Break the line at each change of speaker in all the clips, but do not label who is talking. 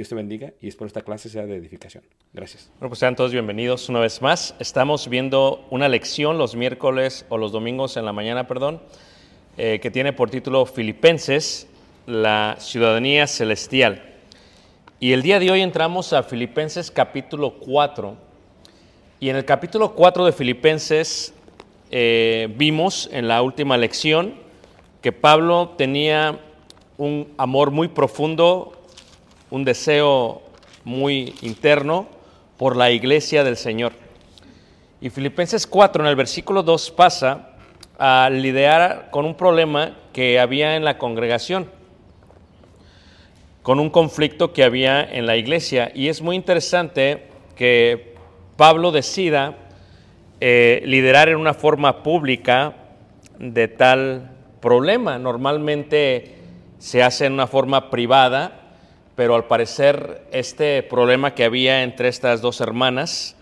Dios te bendiga y espero esta clase sea de edificación. Gracias.
Bueno, pues sean todos bienvenidos una vez más. Estamos viendo una lección los miércoles o los domingos en la mañana, perdón, eh, que tiene por título Filipenses, la ciudadanía celestial. Y el día de hoy entramos a Filipenses capítulo 4. Y en el capítulo 4 de Filipenses eh, vimos en la última lección que Pablo tenía un amor muy profundo, un deseo muy interno por la iglesia del Señor. Y Filipenses 4 en el versículo 2 pasa a lidiar con un problema que había en la congregación, con un conflicto que había en la iglesia. Y es muy interesante que Pablo decida eh, liderar en una forma pública de tal problema. Normalmente se hace en una forma privada, pero al parecer este problema que había entre estas dos hermanas,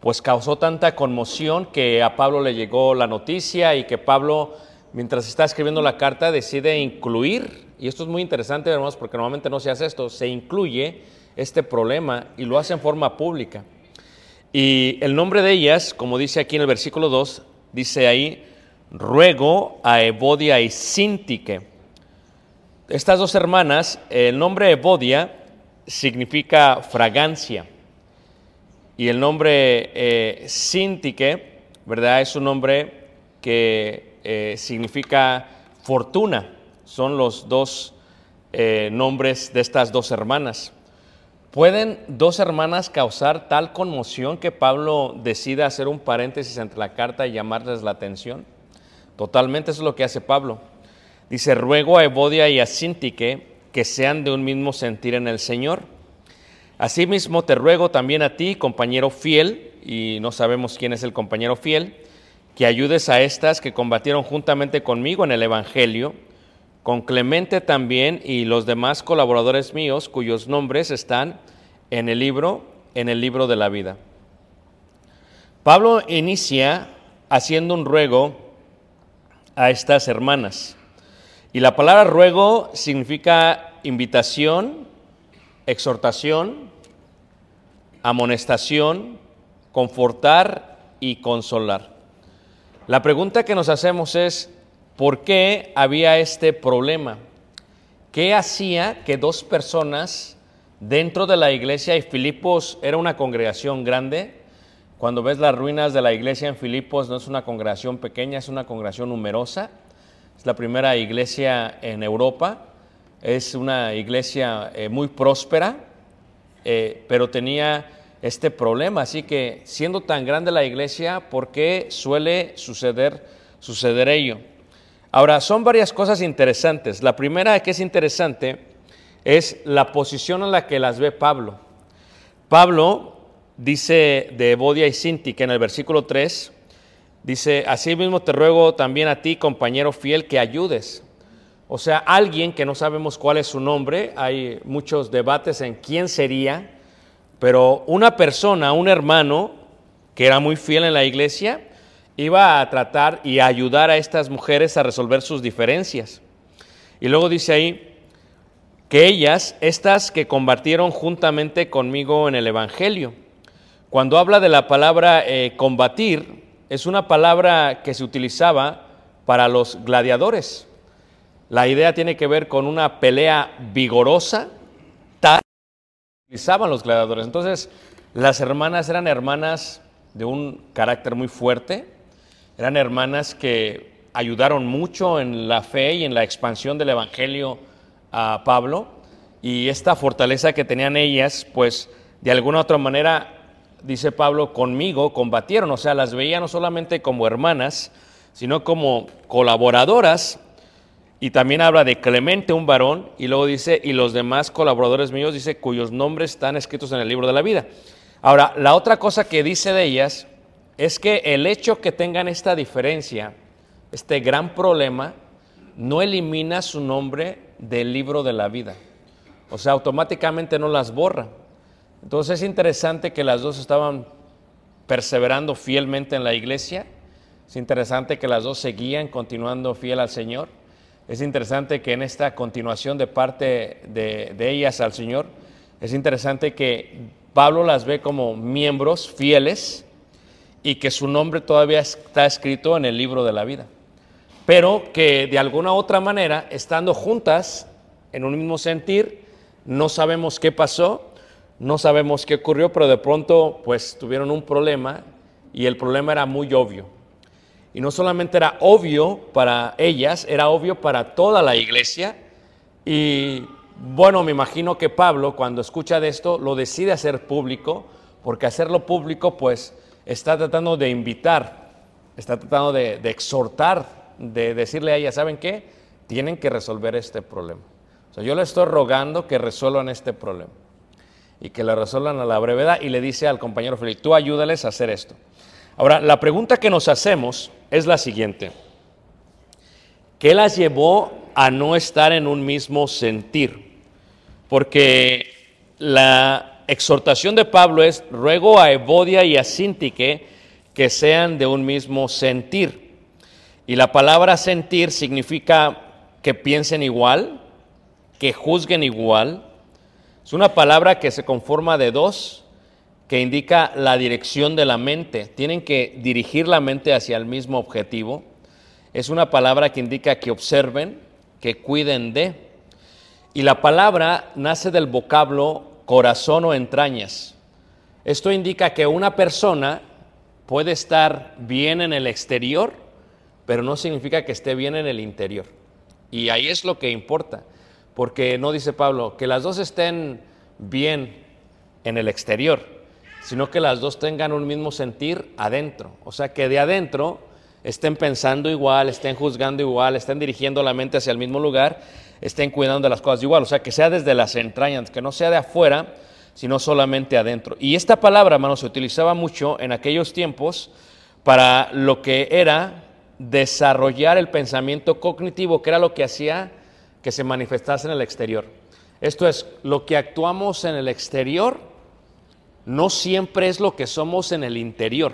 pues causó tanta conmoción que a Pablo le llegó la noticia y que Pablo, mientras está escribiendo la carta, decide incluir, y esto es muy interesante, hermanos, porque normalmente no se hace esto, se incluye este problema y lo hace en forma pública. Y el nombre de ellas, como dice aquí en el versículo 2, dice ahí, ruego a Evodia y Sintique. Estas dos hermanas, el nombre Evodia significa fragancia y el nombre eh, ¿verdad? Es un nombre que eh, significa fortuna. Son los dos eh, nombres de estas dos hermanas. ¿Pueden dos hermanas causar tal conmoción que Pablo decida hacer un paréntesis entre la carta y llamarles la atención? Totalmente eso es lo que hace Pablo. Dice, ruego a Evodia y a Sintique que sean de un mismo sentir en el Señor. Asimismo te ruego también a ti, compañero fiel, y no sabemos quién es el compañero fiel, que ayudes a estas que combatieron juntamente conmigo en el Evangelio, con Clemente también y los demás colaboradores míos cuyos nombres están en el libro, en el libro de la vida. Pablo inicia haciendo un ruego a estas hermanas. Y la palabra ruego significa invitación, exhortación, amonestación, confortar y consolar. La pregunta que nos hacemos es, ¿por qué había este problema? ¿Qué hacía que dos personas dentro de la iglesia, y Filipos era una congregación grande, cuando ves las ruinas de la iglesia en Filipos, no es una congregación pequeña, es una congregación numerosa, la primera iglesia en Europa, es una iglesia eh, muy próspera, eh, pero tenía este problema. Así que siendo tan grande la iglesia, ¿por qué suele suceder, suceder ello? Ahora, son varias cosas interesantes. La primera que es interesante es la posición en la que las ve Pablo. Pablo dice de Bodia y Sinti que en el versículo 3 dice, así mismo te ruego también a ti, compañero fiel, que ayudes. O sea, alguien que no sabemos cuál es su nombre, hay muchos debates en quién sería, pero una persona, un hermano que era muy fiel en la iglesia, iba a tratar y a ayudar a estas mujeres a resolver sus diferencias. Y luego dice ahí que ellas, estas que combatieron juntamente conmigo en el Evangelio, cuando habla de la palabra eh, combatir, es una palabra que se utilizaba para los gladiadores. La idea tiene que ver con una pelea vigorosa, utilizaban los gladiadores. Entonces, las hermanas eran hermanas de un carácter muy fuerte, eran hermanas que ayudaron mucho en la fe y en la expansión del Evangelio a Pablo, y esta fortaleza que tenían ellas, pues de alguna u otra manera, dice Pablo, conmigo combatieron, o sea, las veía no solamente como hermanas, sino como colaboradoras y también habla de Clemente, un varón, y luego dice, y los demás colaboradores míos, dice, cuyos nombres están escritos en el libro de la vida. Ahora, la otra cosa que dice de ellas es que el hecho que tengan esta diferencia, este gran problema, no elimina su nombre del libro de la vida. O sea, automáticamente no las borra. Entonces es interesante que las dos estaban perseverando fielmente en la iglesia. Es interesante que las dos seguían continuando fiel al Señor. Es interesante que en esta continuación de parte de, ellas al Señor, es interesante que Pablo las ve como miembros fieles y que su nombre todavía está escrito en el libro de la vida. Pero que de alguna otra manera, estando juntas en un mismo sentir, no sabemos qué pasó, no sabemos qué ocurrió, pero de pronto pues tuvieron un problema y el problema era muy obvio. Y no solamente era obvio para ellas, era obvio para toda la iglesia. Y bueno, me imagino que Pablo cuando escucha de esto lo decide hacer público, porque hacerlo público pues está tratando de invitar, está tratando de, exhortar, de decirle a ellas, ¿saben qué? Tienen que resolver este problema. O sea, yo le estoy rogando que resuelvan este problema y que lo resuelvan a la brevedad y le dice al compañero Felipe, tú ayúdales a hacer esto. Ahora, la pregunta que nos hacemos es la siguiente. ¿Qué las llevó a no estar en un mismo sentir? Porque la exhortación de Pablo es, ruego a Evodia y a Sintique que sean de un mismo sentir. Y la palabra sentir significa que piensen igual, que juzguen igual. Es una palabra que se conforma de dos, que indica la dirección de la mente. Tienen que dirigir la mente hacia el mismo objetivo. Es una palabra que indica que observen, que cuiden de. Y la palabra nace del vocablo corazón o entrañas. Esto indica que una persona puede estar bien en el exterior, pero no significa que esté bien en el interior. Y ahí es lo que importa, porque no dice Pablo que las dos estén bien en el exterior, sino que las dos tengan un mismo sentir adentro. O sea, que de adentro estén pensando igual, estén juzgando igual, estén dirigiendo la mente hacia el mismo lugar, estén cuidando de las cosas igual. O sea, que sea desde las entrañas, que no sea de afuera, sino solamente adentro. Y esta palabra, hermano, se utilizaba mucho en aquellos tiempos para lo que era desarrollar el pensamiento cognitivo, que era lo que hacía que se manifestase en el exterior. Esto es, lo que actuamos en el exterior no siempre es lo que somos en el interior.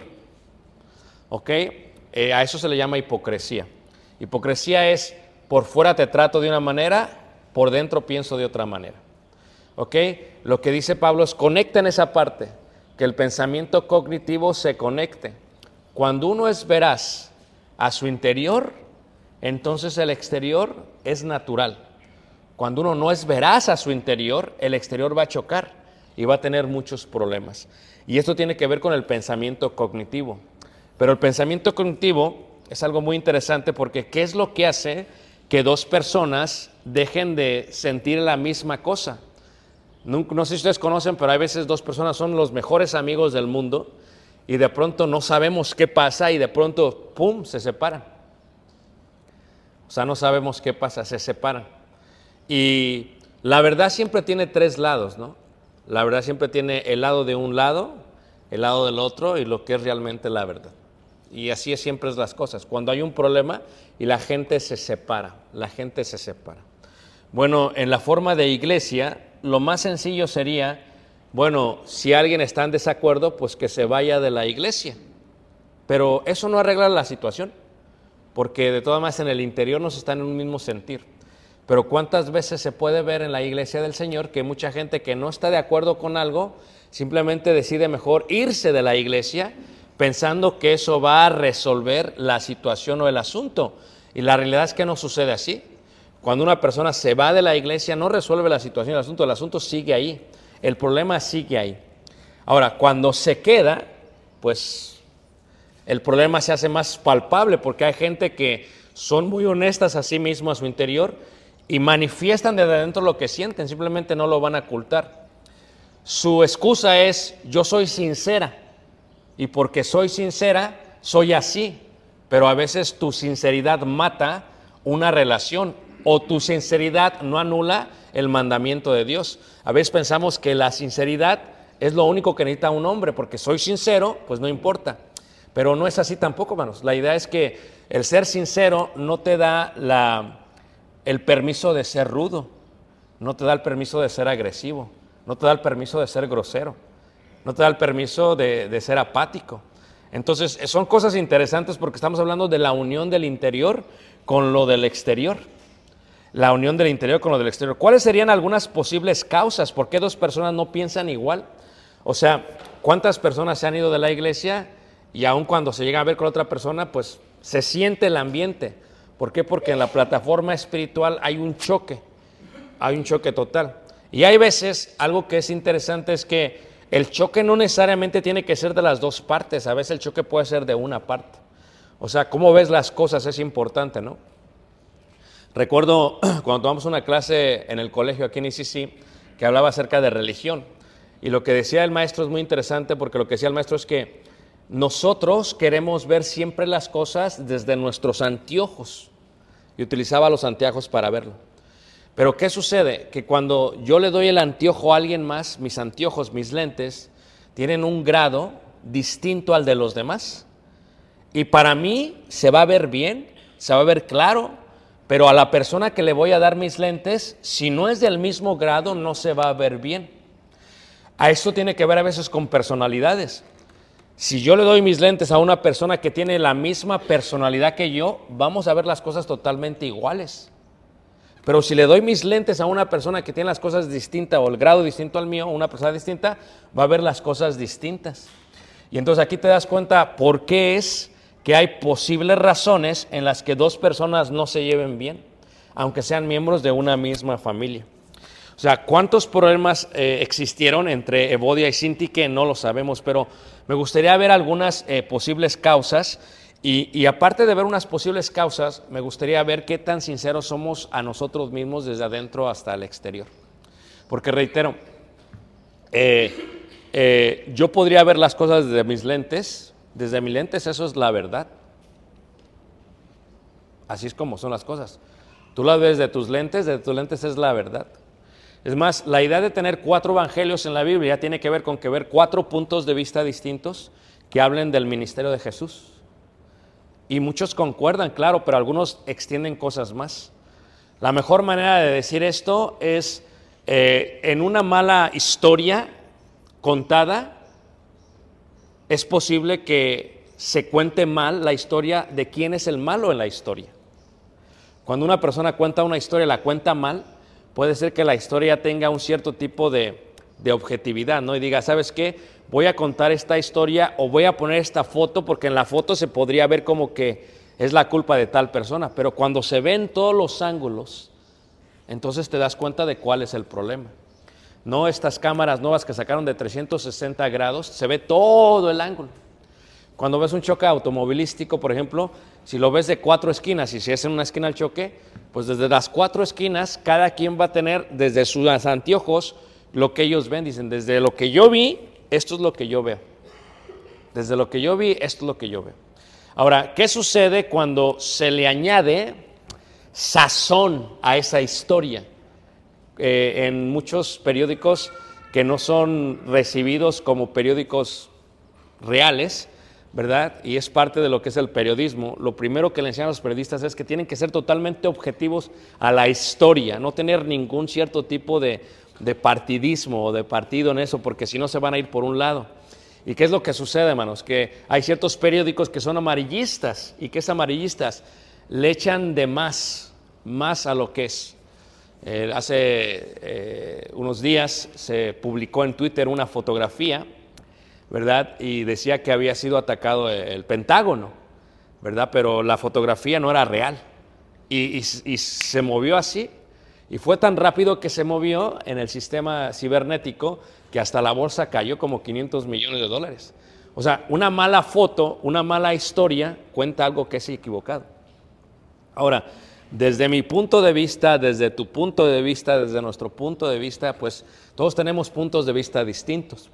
¿Ok? Eh, a eso se le llama hipocresía. Hipocresía es, por fuera te trato de una manera, por dentro pienso de otra manera. ¿Ok? Lo que dice Pablo es conecta en esa parte, que el pensamiento cognitivo se conecte. Cuando uno es veraz a su interior, entonces el exterior es natural. Cuando uno no es veraz a su interior, el exterior va a chocar y va a tener muchos problemas. Y esto tiene que ver con el pensamiento cognitivo. Pero el pensamiento cognitivo es algo muy interesante porque ¿qué es lo que hace que dos personas dejen de sentir la misma cosa? No, sé si ustedes conocen, pero hay veces dos personas son los mejores amigos del mundo y de pronto no sabemos qué pasa y de pronto, ¡pum!, se separan. O sea, no sabemos qué pasa, se separan. Y la verdad siempre tiene tres lados, ¿no? La verdad siempre tiene el lado de un lado, el lado del otro y lo que es realmente la verdad. Y así es siempre las cosas. Cuando hay un problema y la gente se separa, la gente se separa. Bueno, en la forma de iglesia, lo más sencillo sería, bueno, si alguien está en desacuerdo, pues que se vaya de la iglesia. Pero eso no arregla la situación, porque de todas maneras en el interior no se está en un mismo sentir. Pero cuántas veces se puede ver en la iglesia del Señor que mucha gente que no está de acuerdo con algo, simplemente decide mejor irse de la iglesia pensando que eso va a resolver la situación o el asunto. Y la realidad es que no sucede así. Cuando una persona se va de la iglesia no resuelve la situación, el asunto, el asunto sigue ahí, el problema sigue ahí. Ahora, cuando se queda, pues el problema se hace más palpable porque hay gente que son muy honestas a sí mismos, a su interior, y manifiestan desde adentro lo que sienten, simplemente no lo van a ocultar. Su excusa es, yo soy sincera, y porque soy sincera, soy así, pero a veces tu sinceridad mata una relación o tu sinceridad no anula el mandamiento de Dios. A veces pensamos que la sinceridad es lo único que necesita un hombre, porque soy sincero, pues no importa. Pero no es así tampoco, hermanos. La idea es que el ser sincero no te da la, el permiso de ser rudo, no te da el permiso de ser agresivo, no te da el permiso de ser grosero, no te da el permiso de, de ser apático. Entonces, son cosas interesantes porque estamos hablando de la unión del interior con lo del exterior. La unión del interior con lo del exterior. ¿Cuáles serían algunas posibles causas? ¿Por qué dos personas no piensan igual? O sea, ¿cuántas personas se han ido de la iglesia y aun cuando se llega a ver con otra persona, pues se siente el ambiente? ¿Por qué? Porque en la plataforma espiritual hay un choque, hay un choque total. Y hay veces, algo que es interesante es que el choque no necesariamente tiene que ser de las dos partes, a veces el choque puede ser de una parte. O sea, cómo ves las cosas es importante, ¿no? Recuerdo cuando tomamos una clase en el colegio aquí en ICC que hablaba acerca de religión. Y lo que decía el maestro es muy interesante porque lo que decía el maestro es que nosotros queremos ver siempre las cosas desde nuestros anteojos. Y utilizaba los anteojos para verlo. Pero ¿qué sucede? Que cuando yo le doy el anteojo a alguien más, mis anteojos, mis lentes, tienen un grado distinto al de los demás. Y para mí se va a ver bien, se va a ver claro, pero a la persona que le voy a dar mis lentes, si no es del mismo grado, no se va a ver bien. A esto tiene que ver a veces con personalidades. Si yo le doy mis lentes a una persona que tiene la misma personalidad que yo, vamos a ver las cosas totalmente iguales. Pero si le doy mis lentes a una persona que tiene las cosas distintas o el grado distinto al mío, una persona distinta, va a ver las cosas distintas. Y entonces aquí te das cuenta por qué es que hay posibles razones en las que dos personas no se lleven bien, aunque sean miembros de una misma familia. O sea, ¿cuántos problemas eh, existieron entre Evodia y Sinti que no lo sabemos? Pero me gustaría ver algunas eh, posibles causas y, y, aparte de ver unas posibles causas, me gustaría ver qué tan sinceros somos a nosotros mismos desde adentro hasta el exterior. Porque reitero, eh, eh, yo podría ver las cosas desde mis lentes, desde mis lentes eso es la verdad. Así es como son las cosas. Tú las ves de tus lentes, de tus lentes es la verdad. Es más, la idea de tener cuatro evangelios en la Biblia tiene que ver con que ver cuatro puntos de vista distintos que hablen del ministerio de Jesús. Y muchos concuerdan, claro, pero algunos extienden cosas más. La mejor manera de decir esto es eh, en una mala historia contada, es posible que se cuente mal la historia de quién es el malo en la historia. Cuando una persona cuenta una historia, la cuenta mal, puede ser que la historia tenga un cierto tipo de, de objetividad, ¿no? Y diga, ¿sabes qué? Voy a contar esta historia o voy a poner esta foto porque en la foto se podría ver como que es la culpa de tal persona, pero cuando se ven todos los ángulos, entonces te das cuenta de cuál es el problema. No estas cámaras nuevas que sacaron de 360 grados, se ve todo el ángulo. Cuando ves un choque automovilístico, por ejemplo, si lo ves de cuatro esquinas y si es en una esquina el choque, pues desde las cuatro esquinas cada quien va a tener desde sus anteojos lo que ellos ven. Dicen, desde lo que yo vi, esto es lo que yo veo. Desde lo que yo vi, esto es lo que yo veo. Ahora, ¿qué sucede cuando se le añade sazón a esa historia? Eh, en muchos periódicos que no son recibidos como periódicos reales, ¿verdad? Y es parte de lo que es el periodismo. Lo primero que le enseñan a los periodistas es que tienen que ser totalmente objetivos a la historia, no tener ningún cierto tipo de, de partidismo o de partido en eso, porque si no se van a ir por un lado. ¿Y qué es lo que sucede, hermanos? Que hay ciertos periódicos que son amarillistas y que es amarillistas le echan de más, más a lo que es. Eh, hace eh, unos días se publicó en Twitter una fotografía, ¿verdad? Y decía que había sido atacado el Pentágono, ¿verdad? Pero la fotografía no era real. Y, y- se movió así. Y fue tan rápido que se movió en el sistema cibernético que hasta la bolsa cayó como 500 millones de dólares. O sea, una mala foto, una mala historia cuenta algo que es equivocado. Ahora, desde mi punto de vista, desde tu punto de vista, desde nuestro punto de vista, pues todos tenemos puntos de vista distintos.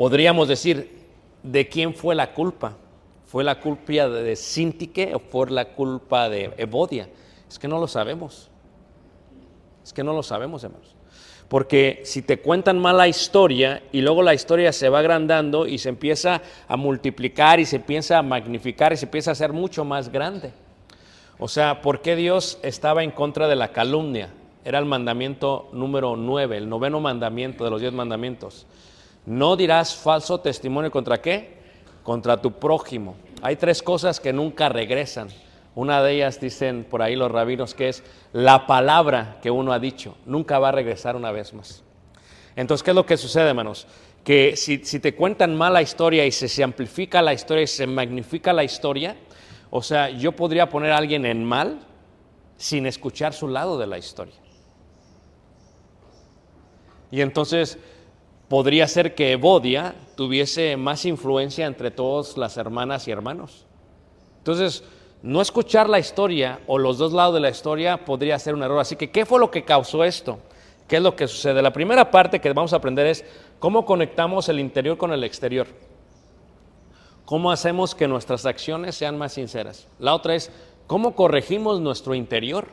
Podríamos decir, ¿de quién fue la culpa? ¿Fue la culpa de Sintique o fue la culpa de Evodia? Es que no lo sabemos. Es que no lo sabemos, hermanos. Porque si te cuentan mala historia y luego la historia se va agrandando y se empieza a multiplicar y se empieza a magnificar y se empieza a hacer mucho más grande. O sea, ¿por qué Dios estaba en contra de la calumnia? Era el mandamiento número 9, el noveno mandamiento de los diez mandamientos. No dirás falso testimonio contra qué? Contra tu prójimo. Hay tres cosas que nunca regresan. Una de ellas dicen por ahí los rabinos que es la palabra que uno ha dicho. Nunca va a regresar una vez más. Entonces, ¿qué es lo que sucede, hermanos? Que si, si te cuentan mala historia y se, se amplifica la historia y se magnifica la historia, o sea, yo podría poner a alguien en mal sin escuchar su lado de la historia. Y entonces podría ser que Evodia tuviese más influencia entre todas las hermanas y hermanos. Entonces, no escuchar la historia o los dos lados de la historia podría ser un error. Así que, ¿qué fue lo que causó esto? ¿Qué es lo que sucede? La primera parte que vamos a aprender es cómo conectamos el interior con el exterior. ¿Cómo hacemos que nuestras acciones sean más sinceras? La otra es, ¿cómo corregimos nuestro interior?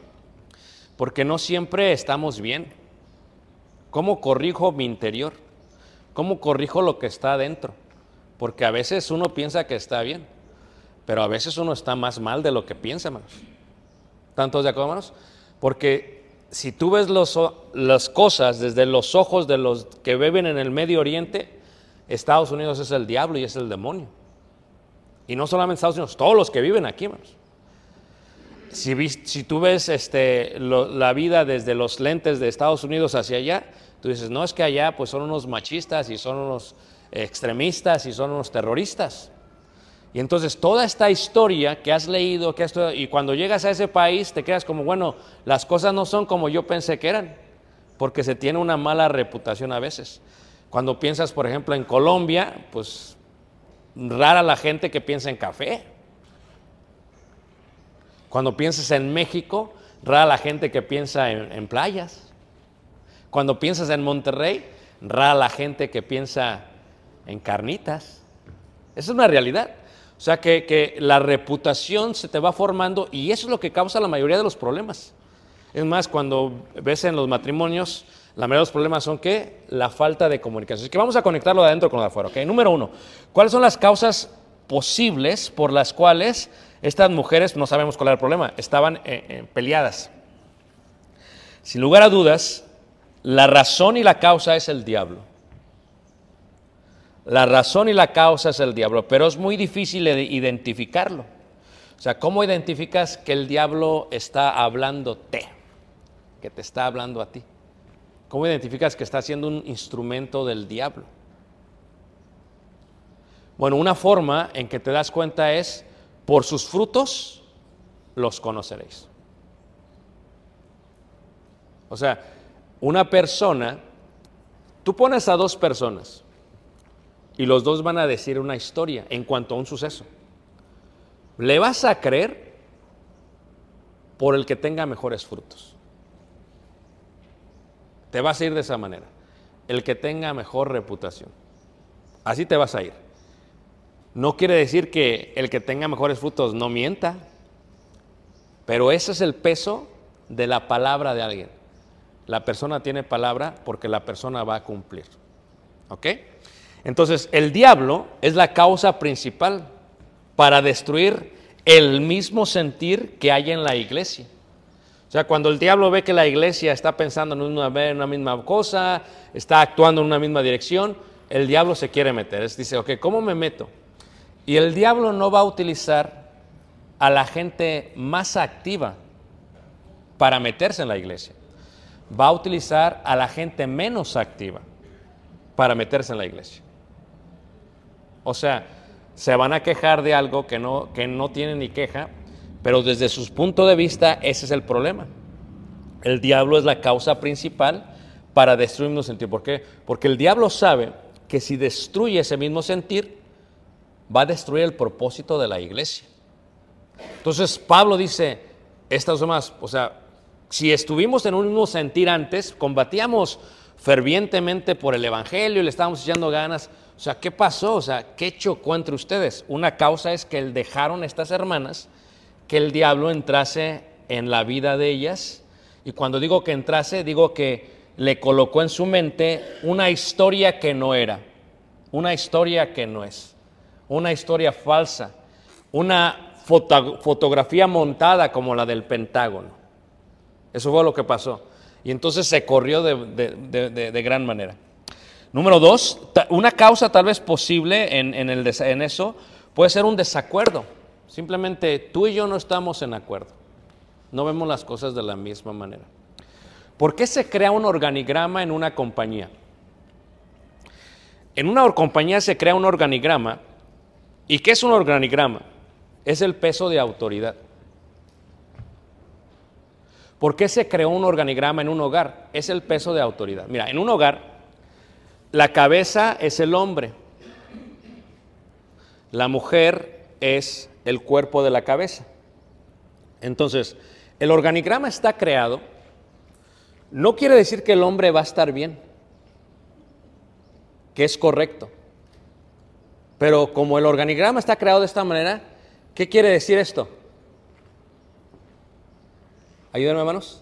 Porque no siempre estamos bien. ¿Cómo corrijo mi interior? ¿Cómo corrijo lo que está adentro? Porque a veces uno piensa que está bien, pero a veces uno está más mal de lo que piensa, hermanos. ¿Están todos de acuerdo, hermanos? Porque si tú ves los las cosas desde los ojos de los que viven en el Medio Oriente, Estados Unidos es el diablo y es el demonio. Y no solamente Estados Unidos, todos los que viven aquí, hermanos. Si, si tú ves este, la vida desde los lentes de Estados Unidos hacia allá, tú dices, no es que allá pues son unos machistas y son unos extremistas y son unos terroristas. Y entonces toda esta historia que has leído, que has y cuando llegas a ese país te quedas como, bueno, las cosas no son como yo pensé que eran, porque se tiene una mala reputación a veces. Cuando piensas, por ejemplo, en Colombia, pues rara la gente que piensa en café. Cuando piensas en México, rara la gente que piensa en, en playas. Cuando piensas en Monterrey, rara la gente que piensa en carnitas. Esa es una realidad. O sea que, que la reputación se te va formando y eso es lo que causa la mayoría de los problemas. Es más, cuando ves en los matrimonios, La mayoría de los problemas son que la falta de comunicación. Así que vamos a conectarlo de adentro con lo de afuera. ¿ok? Número uno, ¿cuáles son las causas posibles por las cuales estas mujeres, no sabemos cuál era el problema, estaban eh, eh, peleadas? Sin lugar a dudas, la razón y la causa es el diablo. La razón y la causa es el diablo, pero es muy difícil de identificarlo. O sea, ¿cómo identificas que el diablo está hablándote? Que te está hablando a ti. ¿Cómo identificas que está siendo un instrumento del diablo? Bueno, una forma en que te das cuenta es, por sus frutos los conoceréis. O sea, una persona, tú pones a dos personas y los dos van a decir una historia en cuanto a un suceso. ¿Le vas a creer por el que tenga mejores frutos? Te vas a ir de esa manera. El que tenga mejor reputación. Así te vas a ir. No quiere decir que el que tenga mejores frutos no mienta, pero ese es el peso de la palabra de alguien. La persona tiene palabra porque la persona va a cumplir. ¿Ok? Entonces, el diablo es la causa principal para destruir el mismo sentir que hay en la iglesia. O sea, cuando el diablo ve que la iglesia está pensando en una, misma cosa, está actuando en una misma dirección, el diablo se quiere meter. Es, dice, ok, ¿cómo me meto? Y el diablo no va a utilizar a la gente más activa para meterse en la iglesia. Va a utilizar a la gente menos activa para meterse en la iglesia. O sea, se van a quejar de algo que no, que no tienen ni queja, pero desde su punto de vista ese es el problema. El diablo es la causa principal para destruir un sentir. ¿Por qué? Porque el diablo sabe que si destruye ese mismo sentir, va a destruir el propósito de la iglesia. Entonces Pablo dice, estas son más, o sea, si estuvimos en un mismo sentir antes, combatíamos fervientemente por el Evangelio y le estábamos echando ganas, o sea, ¿qué pasó? O sea, ¿qué chocó entre ustedes? Una causa es que dejaron estas hermanas que el diablo entrase en la vida de ellas. Y cuando digo que entrase, digo que le colocó en su mente una historia que no era, una historia que no es, una historia falsa, una foto- fotografía montada como la del Pentágono. Eso fue lo que pasó. Y entonces se corrió de, de- de- de- gran manera. Número dos, una causa tal vez posible en, en el en eso puede ser un desacuerdo. Simplemente tú y yo no estamos en acuerdo. No vemos las cosas de la misma manera. ¿Por qué se crea un organigrama en una compañía? En una compañía se crea un organigrama. ¿Y qué es un organigrama? Es el peso de autoridad. ¿Por qué se creó un organigrama en un hogar? Es el peso de autoridad. Mira, en un hogar, la cabeza es el hombre. La mujer es el cuerpo de la cabeza. Entonces, el organigrama está creado. No quiere decir que el hombre va a estar bien, que es correcto. Pero como el organigrama está creado de esta manera, ¿qué quiere decir esto? Ayúdenme, hermanos.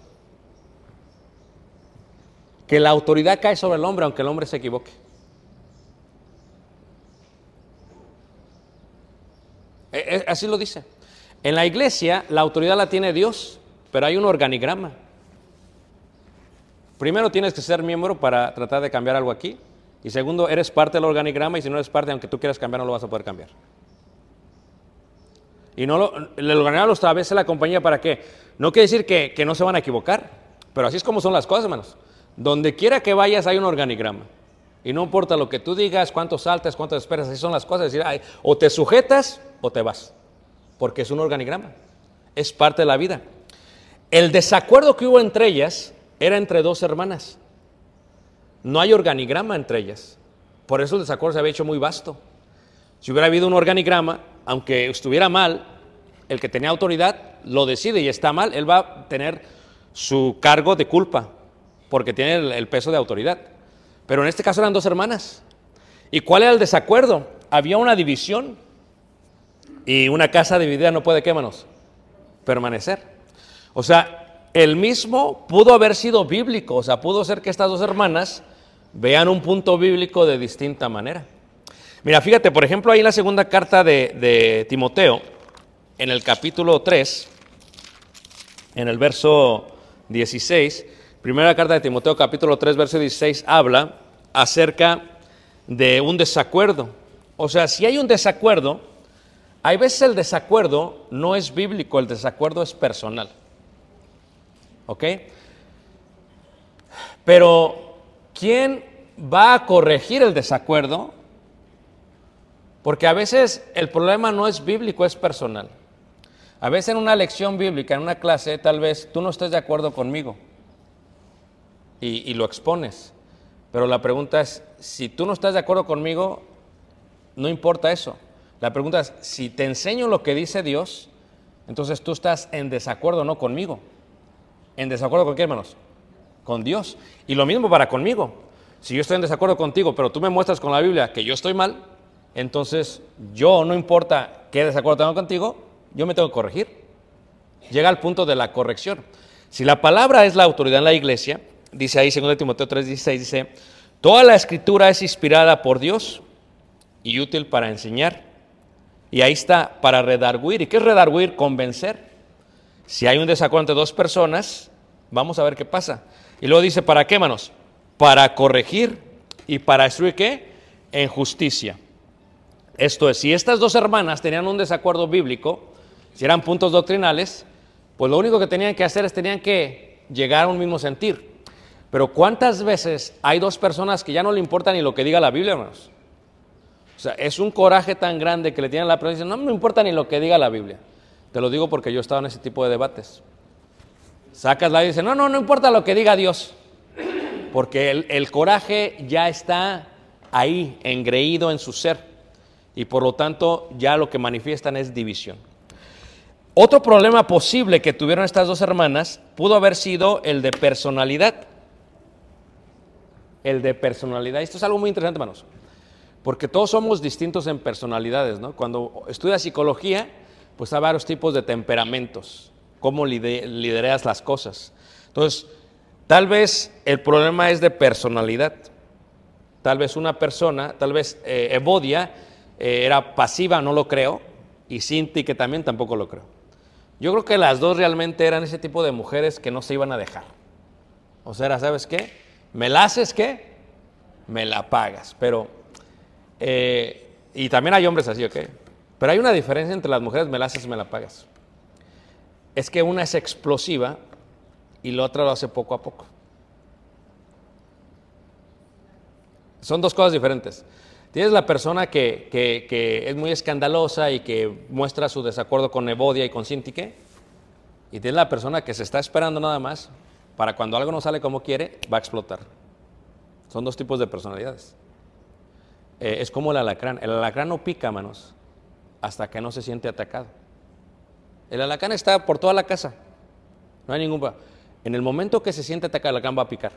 Que la autoridad cae sobre el hombre aunque el hombre se equivoque. E- e- Así lo dice. En la iglesia la autoridad la tiene Dios, pero hay un organigrama. Primero tienes que ser miembro para tratar de cambiar algo aquí. Y segundo, eres parte del organigrama y si no eres parte, aunque tú quieras cambiar, no lo vas a poder cambiar. Y no lo, el organigrama lo establece la compañía para qué. No quiere decir que, que no se van a equivocar, pero así es como son las cosas, hermanos. Donde quiera que vayas hay un organigrama. Y no importa lo que tú digas, cuánto saltas, cuánto esperas, así son las cosas. Decir, ay, o te sujetas o te vas, porque es un organigrama. Es parte de la vida. El desacuerdo que hubo entre ellas era entre dos hermanas. No hay organigrama entre ellas. Por eso el desacuerdo se había hecho muy vasto. Si hubiera habido un organigrama, aunque estuviera mal, el que tenía autoridad lo decide y está mal, él va a tener su cargo de culpa, porque tiene el, peso de autoridad. Pero en este caso eran dos hermanas. ¿Y cuál era el desacuerdo? Había una división y una casa dividida no puede, ¿qué manos? Permanecer. O sea, el mismo pudo haber sido bíblico, o sea, pudo ser que estas dos hermanas vean un punto bíblico de distinta manera. Mira, fíjate, por ejemplo, ahí en la segunda carta de, Timoteo, en el capítulo 3, en el verso 16, primera carta de Timoteo, capítulo 3, verso 16, habla acerca de un desacuerdo. O sea, si hay un desacuerdo, hay veces el desacuerdo no es bíblico, el desacuerdo es personal. ¿Ok? Pero, ¿quién va a corregir el desacuerdo? Porque a veces el problema no es bíblico, es personal. A veces en una lección bíblica, en una clase, tal vez tú no estés de acuerdo conmigo y, lo expones. Pero la pregunta es, si tú no estás de acuerdo conmigo, no importa eso. La pregunta es, si te enseño lo que dice Dios, entonces tú estás en desacuerdo no conmigo. ¿En desacuerdo con qué, hermanos? Con Dios. Y lo mismo para conmigo. Si yo estoy en desacuerdo contigo, pero tú me muestras con la Biblia que yo estoy mal, entonces yo, no importa qué desacuerdo tengo contigo, yo me tengo que corregir. Llega al punto de la corrección. Si la palabra es la autoridad en la iglesia, dice ahí 2 Timoteo 3:16, dice, toda la escritura es inspirada por Dios y útil para enseñar. Y ahí está, para redarguir. ¿Y qué es redarguir? Convencer. Si hay un desacuerdo entre dos personas, vamos a ver qué pasa. Y luego dice, ¿para qué, manos? Para corregir y para destruir qué? En justicia. Esto es, si estas dos hermanas tenían un desacuerdo bíblico, si eran puntos doctrinales, pues lo único que tenían que hacer es tenían que llegar a un mismo sentir. Pero ¿cuántas veces hay dos personas que ya no le importa ni lo que diga la Biblia, hermanos? O sea, es un coraje tan grande que le tienen la persona y no me importa ni lo que diga la Biblia. Te lo digo porque yo he estado en ese tipo de debates. Sacas la y dices, no, no, no importa lo que diga Dios. Porque el, el coraje ya está ahí, engreído en su ser. Y por lo tanto, ya lo que manifiestan es división. Otro problema posible que tuvieron estas dos hermanas pudo haber sido el de personalidad. El de personalidad. Esto es algo muy interesante, hermanos. Porque todos somos distintos en personalidades, ¿no? Cuando estudias psicología, pues hay varios tipos de temperamentos, cómo lide- lidereas las cosas. Entonces, tal vez el problema es de personalidad. Tal vez una persona, tal vez eh, Evodia eh, era pasiva, no lo creo, y Cinti que también tampoco lo creo. Yo creo que las dos realmente eran ese tipo de mujeres que no se iban a dejar. O sea, ¿sabes qué? ¿Me la haces qué? Me la pagas. Pero, eh, y también hay hombres así, ¿ok? Pero hay una diferencia entre las mujeres, me la haces me la pagas. Es que una es explosiva y la otra lo hace poco a poco. Son dos cosas diferentes. Tienes la persona que, que- es muy escandalosa y que muestra su desacuerdo con Evodia y con Sintique. Y tienes la persona que se está esperando nada más para cuando algo no sale como quiere, va a explotar. Son dos tipos de personalidades. Eh, es como el alacrán. El alacrán no pica, manos, hasta que no se siente atacado. El alacrán está por toda la casa. No hay ningún... En el momento que se siente atacado, el alacrán va a picar.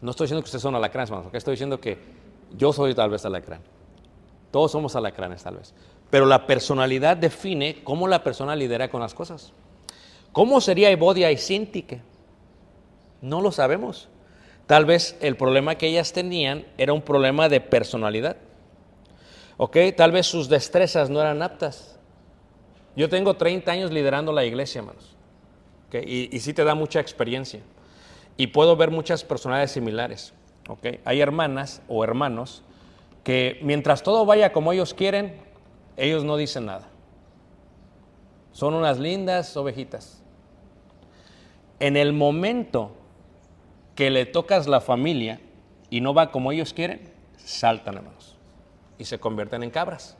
No estoy diciendo que ustedes son alacranes, porque estoy diciendo que yo soy tal vez alacrán. Todos somos alacranes tal vez. Pero la personalidad define cómo la persona lidera con las cosas. ¿Cómo sería Evodia y Sintique? No lo sabemos. Tal vez el problema que ellas tenían era un problema de personalidad. ¿Ok? Tal vez sus destrezas no eran aptas. Yo tengo 30 años liderando la iglesia, hermanos. ¿Ok? Y, y sí te da mucha experiencia. Y puedo ver muchas personalidades similares. ¿Ok? Hay hermanas o hermanos que mientras todo vaya como ellos quieren, ellos no dicen nada. Son unas lindas ovejitas. En el momento que le tocas la familia y no va como ellos quieren, saltan, hermanos. Y se convierten en cabras.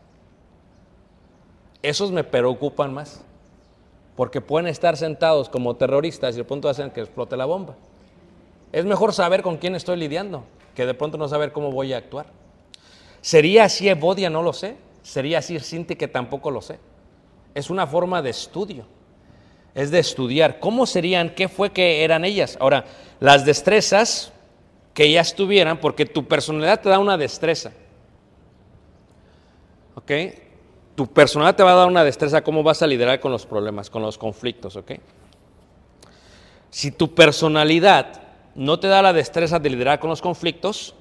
Esos me preocupan más. Porque pueden estar sentados como terroristas y de pronto hacen que explote la bomba. Es mejor saber con quién estoy lidiando que de pronto no saber cómo voy a actuar. ¿Sería así Evodia? No lo sé. ¿Sería así Cinti? Que tampoco lo sé. Es una forma de estudio. Es de estudiar. ¿Cómo serían? ¿Qué fue que eran ellas? Ahora, las destrezas que ellas tuvieran, porque tu personalidad te da una destreza. ¿Ok? Tu personalidad te va a dar una destreza cómo vas a liderar con los problemas, con los conflictos, ¿ok? Si tu personalidad no te da la destreza de liderar con los conflictos,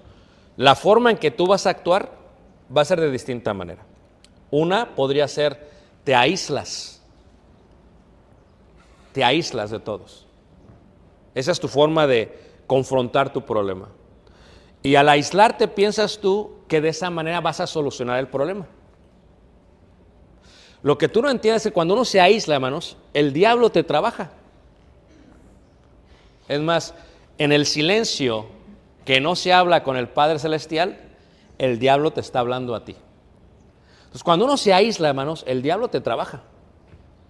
la forma en que tú vas a actuar va a ser de distinta manera. Una podría ser, te aíslas, te aíslas de todos. Esa es tu forma de confrontar tu problema. Y al aislarte piensas tú que de esa manera vas a solucionar el problema. Lo que tú no entiendes es que cuando uno se aísla, hermanos, el diablo te trabaja. Es más, en el silencio que no se habla con el Padre Celestial, el diablo te está hablando a ti. Entonces, cuando uno se aísla, hermanos, el diablo te trabaja.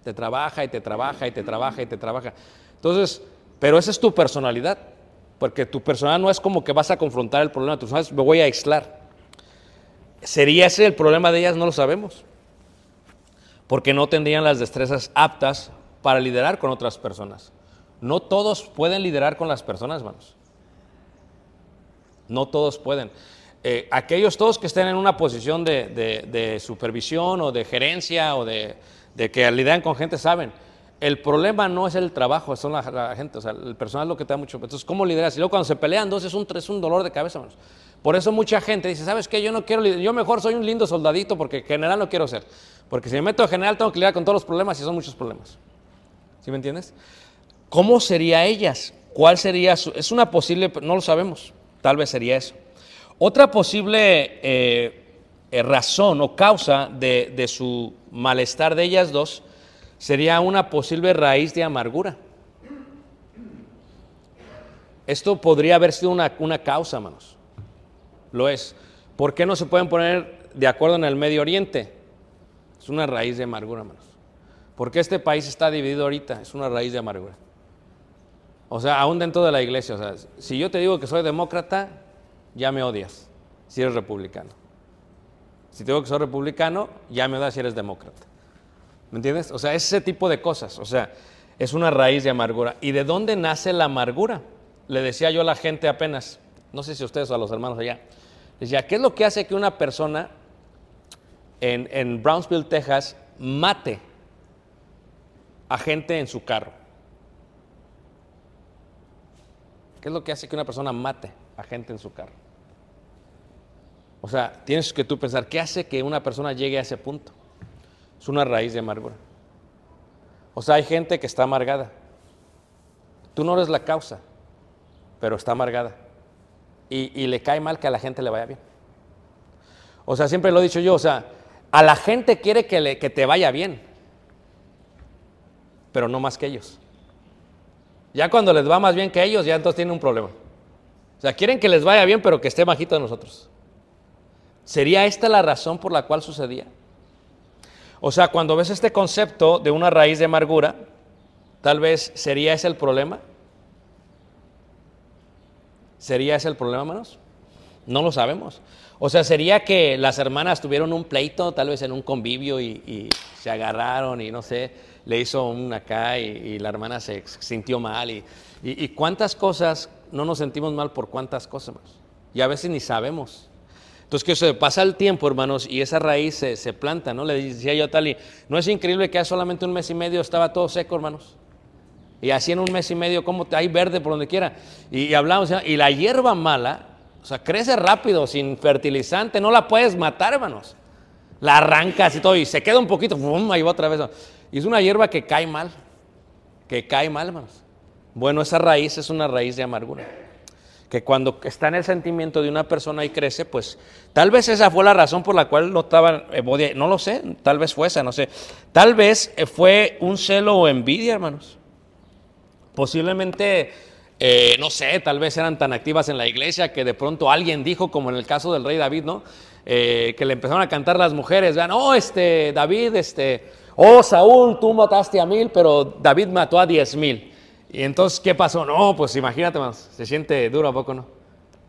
Te trabaja y te trabaja y te trabaja y te trabaja. Entonces, pero esa es tu personalidad. Porque tu personalidad no es como que vas a confrontar el problema, tú sabes, me voy a aislar. ¿Sería ese el problema de ellas? No lo sabemos. Porque no tendrían las destrezas aptas para liderar con otras personas. No todos pueden liderar con las personas, hermanos. No todos pueden. Eh, aquellos todos que estén en una posición de, supervisión o de gerencia o de, de que lideran con gente saben. El problema no es el trabajo, son la, la gente, o sea, el personal es lo que te da mucho. Entonces, ¿cómo lideras? Y luego cuando se pelean dos es un, es un dolor de cabeza, hermanos. Por eso mucha gente dice, ¿sabes qué? Yo no quiero liderar, yo mejor soy un lindo soldadito porque general no quiero ser. Porque si me meto a general tengo que lidiar con todos los problemas y son muchos problemas. ¿Sí me entiendes? ¿Cómo sería ellas? ¿Cuál sería su.? Es una posible, no lo sabemos. Tal vez sería eso. Otra posible eh, eh, razón o causa de, de su malestar de ellas dos sería una posible raíz de amargura. Esto podría haber sido una, una causa, hermanos. Lo es. ¿Por qué no se pueden poner de acuerdo en el Medio Oriente? Es una raíz de amargura, hermanos. ¿Por qué este país está dividido ahorita? Es una raíz de amargura. O sea, aún dentro de la iglesia, o sea, si yo te digo que soy demócrata, ya me odias si eres republicano. Si te digo que soy republicano, ya me odias si eres demócrata. ¿Me entiendes? O sea, es ese tipo de cosas. O sea, es una raíz de amargura. ¿Y de dónde nace la amargura? Le decía yo a la gente apenas, no sé si a ustedes o a los hermanos allá, decía, ¿qué es lo que hace que una persona en, en Brownsville, Texas, mate a gente en su carro? ¿Qué es lo que hace que una persona mate a gente en su carro? O sea, tienes que tú pensar, ¿qué hace que una persona llegue a ese punto? Es una raíz de amargura. O sea, hay gente que está amargada. Tú no eres la causa, pero está amargada. Y, le cae mal que a la gente le vaya bien. O sea, siempre lo he dicho yo, o sea, a la gente quiere que te vaya bien, pero no más que ellos. Ya cuando les va más bien que ellos, ya entonces tienen un problema. O sea, quieren que les vaya bien, pero que esté bajito de nosotros. ¿Sería esta la razón por la cual sucedía? O sea, cuando ves este concepto de una raíz de amargura, tal vez sería ese el problema. ¿Sería ese el problema, hermanos? No lo sabemos. O sea, sería que las hermanas tuvieron un pleito, tal vez en un convivio, y, y se agarraron y no sé, le hizo un acá y, y la hermana se sintió mal. Y, y- cuántas cosas no nos sentimos mal por cuántas cosas. Y a veces ni sabemos. Entonces, que se pasa el tiempo, hermanos, y esa raíz se, se planta, ¿no? Le decía yo a Tali, ¿no es increíble que hace solamente un mes y medio estaba todo seco, hermanos? Y así en un mes y medio, como hay verde por donde quiera. Y, hablamos, y la hierba mala, o sea, crece rápido, sin fertilizante, no la puedes matar, hermanos. La arrancas y todo, y se queda un poquito, ¡fum! ahí va otra vez. Y es una hierba que cae mal, que cae mal, hermanos. Bueno, esa raíz es una raíz de amargura. Que cuando está en el sentimiento de una persona y crece, pues tal vez esa fue la razón por la cual no estaba, eh, no lo sé, tal vez fue esa, no sé. Tal vez eh, fue un celo o envidia, hermanos. Posiblemente, eh, no sé, tal vez eran tan activas en la iglesia que de pronto alguien dijo, como en el caso del rey David, ¿no? Que le empezaron a cantar las mujeres, vean, oh, este, David, este, oh, Saúl, tú mataste a mil, pero David mató a diez mil. Y entonces, ¿qué pasó? No, pues imagínate, más, se siente duro a poco, ¿no?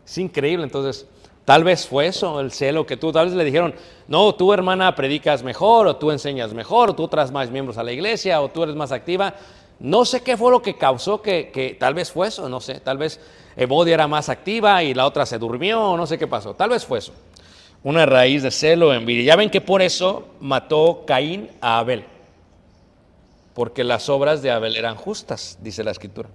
Es increíble, entonces, tal vez fue eso, el celo que tú, tal vez le dijeron, no, tú hermana predicas mejor, o tú enseñas mejor, o tú traes más miembros a la iglesia, o tú eres más activa. No sé qué fue lo que causó que, que tal vez fue eso, no sé, tal vez Evodia era más activa y la otra se durmió, no sé qué pasó, tal vez fue eso. Una raíz de celo, envidia. Ya ven que por eso mató Caín a Abel porque las obras de Abel eran justas, dice la escritura.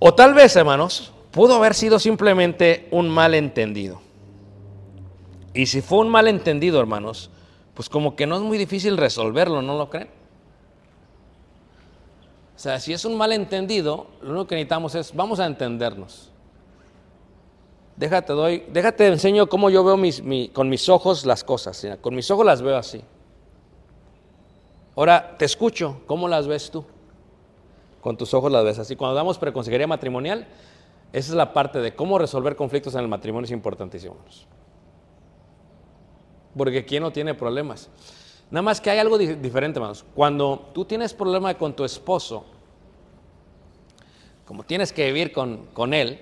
O tal vez, hermanos, pudo haber sido simplemente un malentendido. Y si fue un malentendido, hermanos, pues como que no es muy difícil resolverlo, ¿no lo creen? O sea, si es un malentendido, lo único que necesitamos es, vamos a entendernos. Déjate, doy, déjate enseño cómo yo veo mis, mi- con mis ojos las cosas. Con mis ojos las veo así. Ahora te escucho, ¿cómo las ves tú? Con tus ojos las ves así. Cuando damos preconsejería matrimonial, esa es la parte de cómo resolver conflictos en el matrimonio, es importantísimo. Porque ¿quién no tiene problemas? Nada más que hay algo di- diferente, hermanos. Cuando tú tienes problema con tu esposo, como tienes que vivir con, con él,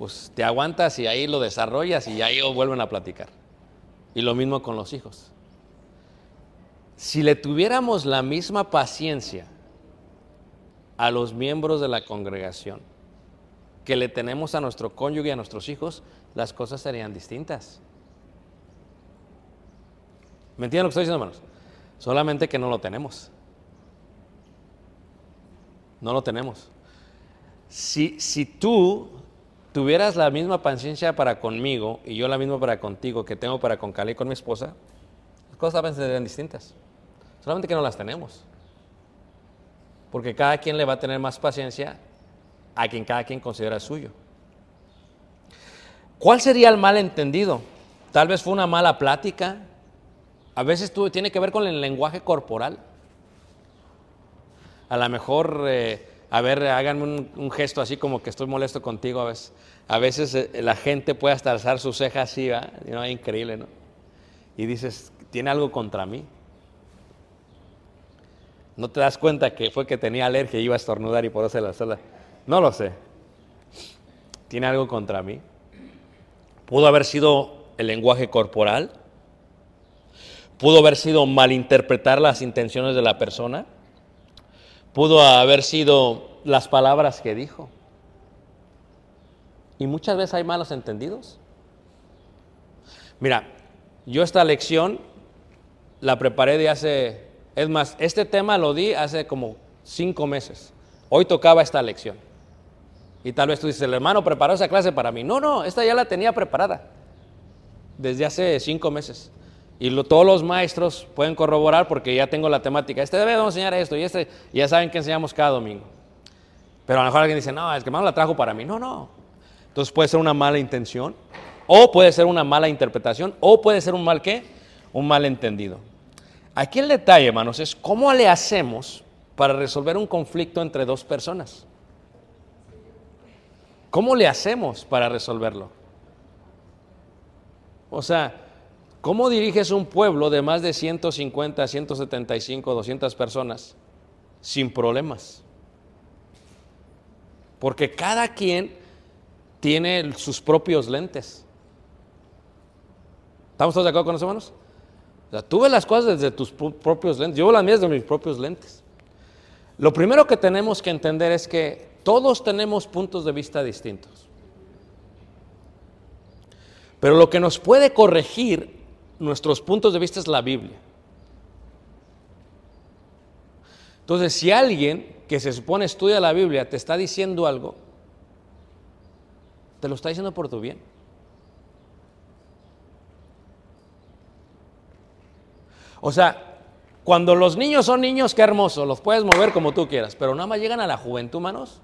pues te aguantas y ahí lo desarrollas y ahí vuelven a platicar. Y lo mismo con los hijos. Si le tuviéramos la misma paciencia a los miembros de la congregación que le tenemos a nuestro cónyuge y a nuestros hijos, las cosas serían distintas. ¿Me entienden lo que estoy diciendo, hermanos? Solamente que no lo tenemos. No lo tenemos. Si, si tú tuvieras la misma paciencia para conmigo y yo la misma para contigo que tengo para con Cali y con mi esposa, las cosas serían distintas. Solamente que no las tenemos. Porque cada quien le va a tener más paciencia a quien cada quien considera suyo. ¿Cuál sería el malentendido? Tal vez fue una mala plática. A veces tiene que ver con el lenguaje corporal. A lo mejor, eh, a ver, háganme un, gesto así como que estoy molesto contigo a veces. A veces eh, la gente puede hasta alzar sus cejas así, ¿no? Increíble, ¿no? Y dices, tiene algo contra mí. No te das cuenta que fue que tenía alergia y iba a estornudar y por eso la sala. No lo sé. Tiene algo contra mí. Pudo haber sido el lenguaje corporal. Pudo haber sido malinterpretar las intenciones de la persona. Pudo haber sido las palabras que dijo. Y muchas veces hay malos entendidos. Mira, yo esta lección la preparé de hace, es más, este tema lo di hace como cinco meses. Hoy tocaba esta lección. Y tal vez tú dices, el hermano preparó esa clase para mí. No, no, esta ya la tenía preparada desde hace cinco meses. Y todos los maestros pueden corroborar porque ya tengo la temática. Este debe enseñar esto y este, ya saben que enseñamos cada domingo. Pero a lo mejor alguien dice, no, es que hermano la trajo para mí. No, no. Entonces puede ser una mala intención, o puede ser una mala interpretación, o puede ser un mal qué? Un malentendido. Aquí el detalle, hermanos, es cómo le hacemos para resolver un conflicto entre dos personas. ¿Cómo le hacemos para resolverlo? O sea, ¿cómo diriges un pueblo de más de 150, 175, 200 personas sin problemas? Porque cada quien tiene sus propios lentes. ¿Estamos todos de acuerdo con eso, hermanos? O sea, tú ves las cosas desde tus propios lentes. Yo veo las mías desde mis propios lentes. Lo primero que tenemos que entender es que todos tenemos puntos de vista distintos. Pero lo que nos puede corregir nuestros puntos de vista es la Biblia. Entonces, si alguien que se supone estudia la Biblia te está diciendo algo, te lo está diciendo por tu bien. O sea, cuando los niños son niños, qué hermoso, los puedes mover como tú quieras, pero nada más llegan a la juventud, manos.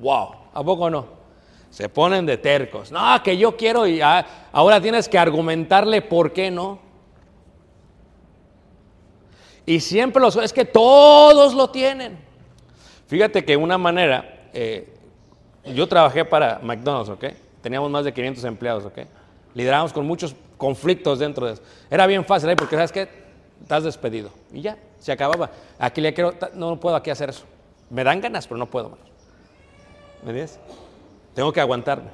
Wow, ¿a poco no? Se ponen de tercos. No, que yo quiero y ah, ahora tienes que argumentarle por qué no. Y siempre los es que todos lo tienen. Fíjate que una manera, eh, yo trabajé para McDonald's, ¿ok? Teníamos más de 500 empleados, ¿ok? Liderábamos con muchos conflictos dentro de eso. Era bien fácil porque, ¿sabes qué? Estás despedido. Y ya, se acababa. Aquí le quiero, no puedo aquí hacer eso. Me dan ganas, pero no puedo. ¿Me entiendes? Tengo que aguantarme.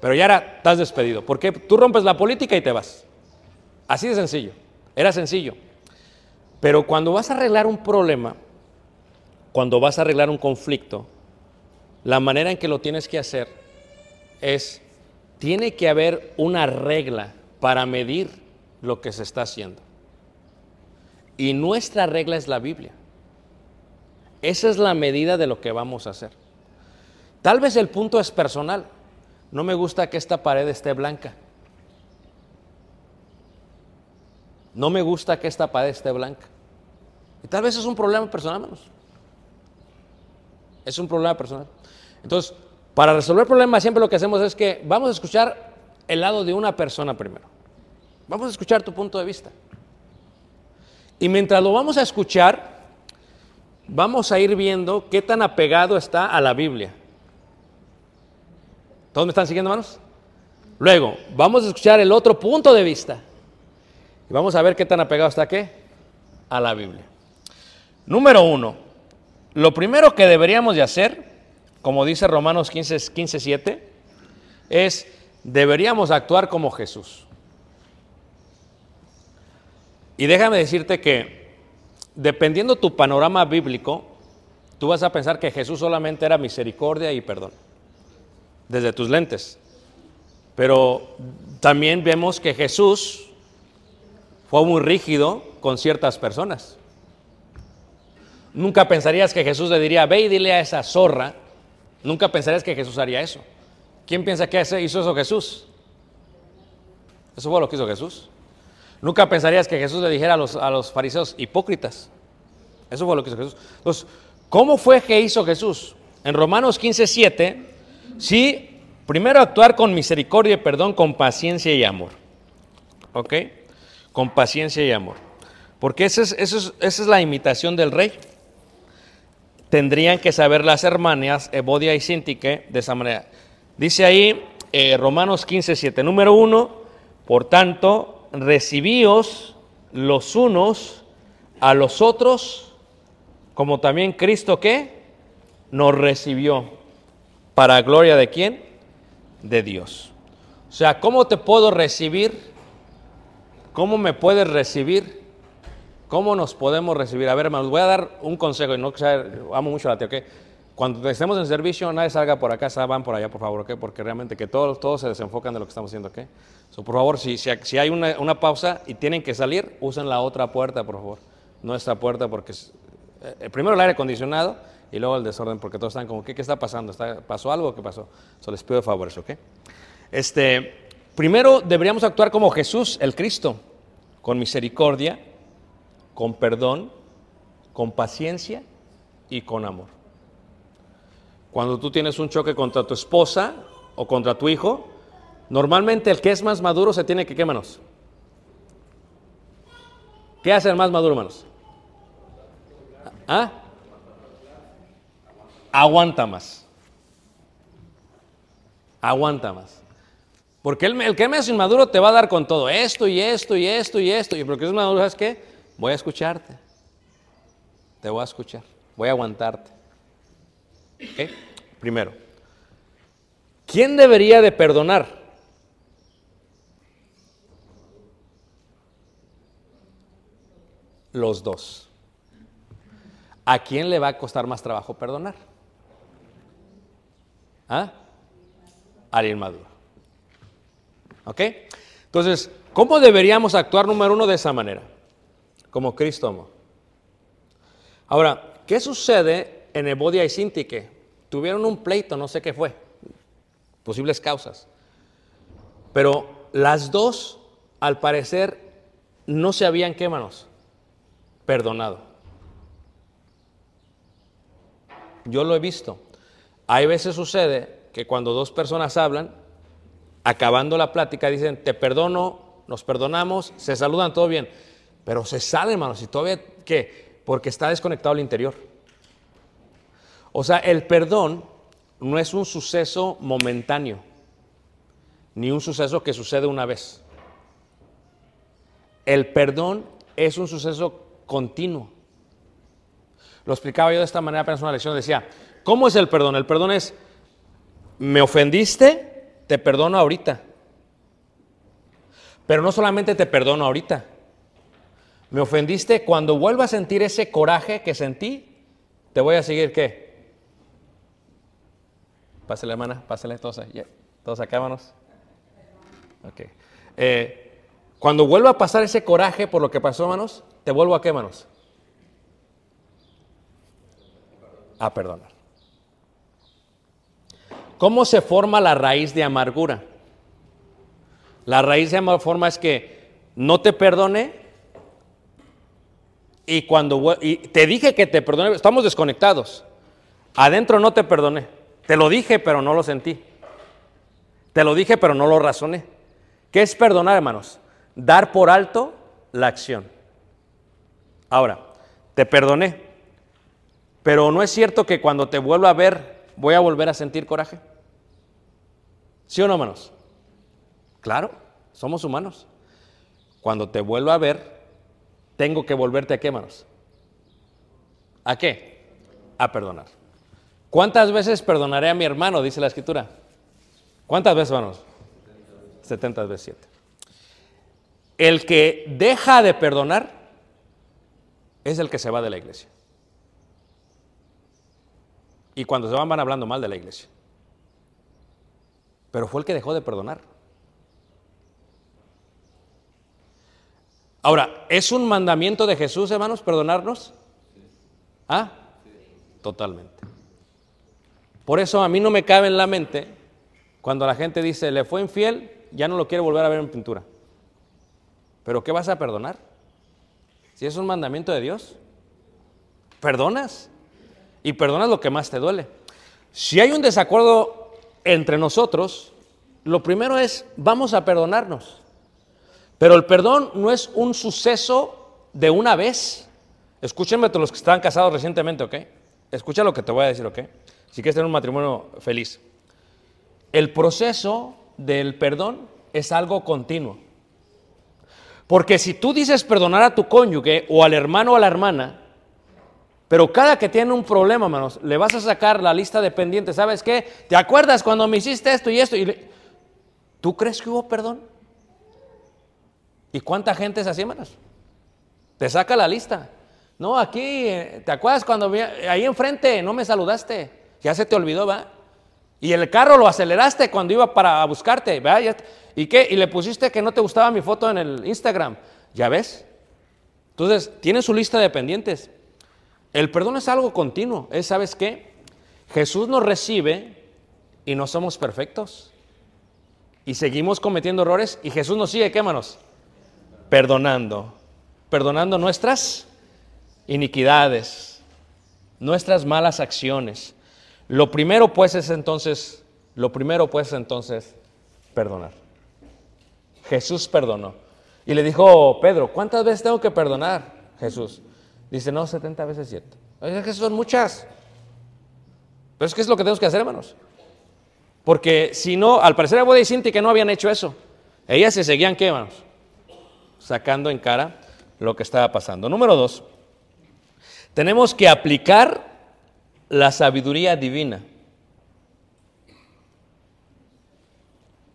Pero ya era, estás despedido. Porque tú rompes la política y te vas. Así de sencillo. Era sencillo. Pero cuando vas a arreglar un problema, cuando vas a arreglar un conflicto, la manera en que lo tienes que hacer es, tiene que haber una regla para medir lo que se está haciendo. Y nuestra regla es la Biblia. Esa es la medida de lo que vamos a hacer. Tal vez el punto es personal. No me gusta que esta pared esté blanca. No me gusta que esta pared esté blanca. Y tal vez es un problema personal, hermanos. Es un problema personal. Entonces, para resolver problemas siempre lo que hacemos es que vamos a escuchar el lado de una persona primero. Vamos a escuchar tu punto de vista. Y mientras lo vamos a escuchar, vamos a ir viendo qué tan apegado está a la Biblia. ¿Todos me están siguiendo, hermanos? Luego, vamos a escuchar el otro punto de vista. Y vamos a ver qué tan apegado está qué? A la Biblia. Número uno, lo primero que deberíamos de hacer, como dice Romanos 15, 15 7, es deberíamos actuar como Jesús. Y déjame decirte que dependiendo tu panorama bíblico, tú vas a pensar que Jesús solamente era misericordia y perdón, desde tus lentes. Pero también vemos que Jesús fue muy rígido con ciertas personas. Nunca pensarías que Jesús le diría, ve y dile a esa zorra. Nunca pensarías que Jesús haría eso. ¿Quién piensa que hizo eso Jesús? Eso fue lo que hizo Jesús. Nunca pensarías que Jesús le dijera a los, a los fariseos hipócritas. Eso fue lo que hizo Jesús. Entonces, ¿cómo fue que hizo Jesús? En Romanos 15, 7, sí, primero actuar con misericordia y perdón, con paciencia y amor. ¿Ok? Con paciencia y amor. Porque esa es, esa es, esa es la imitación del rey. Tendrían que saber las hermanas Evodia y Sintique de esa manera. Dice ahí eh, Romanos 15, 7, número 1, por tanto, recibíos los unos a los otros, como también Cristo que nos recibió. ¿Para gloria de quién? De Dios. O sea, ¿cómo te puedo recibir? ¿Cómo me puedes recibir? ¿Cómo nos podemos recibir? A ver, hermanos, voy a dar un consejo y no amo mucho la tía, ¿ok? Cuando estemos en servicio, nadie salga por acá, van por allá, por favor, ¿ok? Porque realmente que todos, todos se desenfocan de lo que estamos haciendo, ¿ok? Por favor, si, si, hay una, una, pausa y tienen que salir, usen la otra puerta, por favor. No esta puerta, porque es, eh, primero el aire acondicionado y luego el desorden, porque todos están como, ¿qué, qué está pasando? ¿Está, ¿Pasó algo? ¿Qué pasó? So, les pido favores, ¿ok? Este, primero deberíamos actuar como Jesús, el Cristo, con misericordia, con perdón, con paciencia y con amor. Cuando tú tienes un choque contra tu esposa o contra tu hijo, normalmente el que es más maduro se tiene que, ¿qué manos? ¿Qué hace el más maduro, manos? ¿Ah? Aguanta más. Aguanta más. Porque el, que es inmaduro te va a dar con todo esto y esto y esto y esto. Y porque es maduro, ¿sabes qué? Voy a escucharte. Te voy a escuchar. Voy a aguantarte. ¿Ok? Primero. ¿Quién debería de perdonar? Los dos. ¿A quién le va a costar más trabajo perdonar? ¿Ah? Al inmaduro. ¿Ok? Entonces, ¿cómo deberíamos actuar número uno de esa manera? Como Cristo amó. Ahora, ¿qué sucede en Evodia y Sintique? Tuvieron un pleito, no sé qué fue, posibles causas. Pero las dos, al parecer, no se habían, ¿qué? Perdonado. Yo lo he visto. Hay veces sucede que cuando dos personas hablan, acabando la plática, dicen, te perdono, nos perdonamos, se saludan, todo bien. Pero se sale, hermanos, y todavía, ¿qué? Porque está desconectado el interior. O sea, el perdón no es un suceso momentáneo, ni un suceso que sucede una vez. El perdón es un suceso continuo. Lo explicaba yo de esta manera apenas una lección. Decía, ¿cómo es el perdón? El perdón es, me ofendiste, te perdono ahorita. Pero no solamente te perdono ahorita. Me ofendiste, cuando vuelva a sentir ese coraje que sentí, te voy a seguir qué? Pásale, hermana, pásale, todos, yeah. todos acá, hermanos. Ok. Eh, cuando vuelva a pasar ese coraje por lo que pasó, hermanos, te vuelvo a qué, hermanos? A perdonar. ¿Cómo se forma la raíz de amargura? La raíz de amargura es que no te perdone y cuando te dije que te perdoné, estamos desconectados. Adentro no te perdoné. Te lo dije, pero no lo sentí. Te lo dije, pero no lo razoné. ¿Qué es perdonar, hermanos? Dar por alto la acción. Ahora, te perdoné, pero no es cierto que cuando te vuelva a ver voy a volver a sentir coraje. ¿Sí o no, hermanos? Claro, somos humanos. Cuando te vuelva a ver, tengo que volverte a qué, hermanos? ¿A qué? A perdonar. ¿Cuántas veces perdonaré a mi hermano? Dice la escritura. ¿Cuántas veces, hermanos? 70 veces 7. El que deja de perdonar es el que se va de la iglesia. Y cuando se van van hablando mal de la iglesia. Pero fue el que dejó de perdonar. Ahora, ¿es un mandamiento de Jesús, hermanos, perdonarnos? ¿Ah? Totalmente. Por eso a mí no me cabe en la mente cuando la gente dice, le fue infiel, ya no lo quiere volver a ver en pintura. ¿Pero qué vas a perdonar? Si es un mandamiento de Dios, perdonas y perdonas lo que más te duele. Si hay un desacuerdo entre nosotros, lo primero es, vamos a perdonarnos. Pero el perdón no es un suceso de una vez. Escúchenme todos los que están casados recientemente, ¿ok? Escucha lo que te voy a decir, ¿ok? Si quieres tener un matrimonio feliz. El proceso del perdón es algo continuo. Porque si tú dices perdonar a tu cónyuge o al hermano o a la hermana, pero cada que tiene un problema, hermanos, le vas a sacar la lista de pendientes. ¿Sabes qué? ¿Te acuerdas cuando me hiciste esto y esto? Y ¿Tú crees que hubo perdón? ¿Y cuánta gente es así, hermanos? Te saca la lista. No, aquí, eh, ¿te acuerdas cuando ahí enfrente no me saludaste? Ya se te olvidó, ¿va? Y el carro lo aceleraste cuando iba para buscarte, ¿Y qué? Y le pusiste que no te gustaba mi foto en el Instagram. ¿Ya ves? Entonces, tiene su lista de pendientes. El perdón es algo continuo. Es, ¿sabes qué? Jesús nos recibe y no somos perfectos. Y seguimos cometiendo errores y Jesús nos sigue, ¿qué, manos? Perdonando. Perdonando nuestras iniquidades, nuestras malas acciones. Lo primero pues es entonces, lo primero pues es entonces perdonar. Jesús perdonó. Y le dijo Pedro, ¿cuántas veces tengo que perdonar? Jesús. Dice, no, 70 veces 7. Es que son muchas. Pero es que es lo que tenemos que hacer, hermanos. Porque si no, al parecer Abuela y Cinti que no habían hecho eso. Ellas se seguían, ¿qué, hermanos? Sacando en cara lo que estaba pasando. Número dos, tenemos que aplicar la sabiduría divina.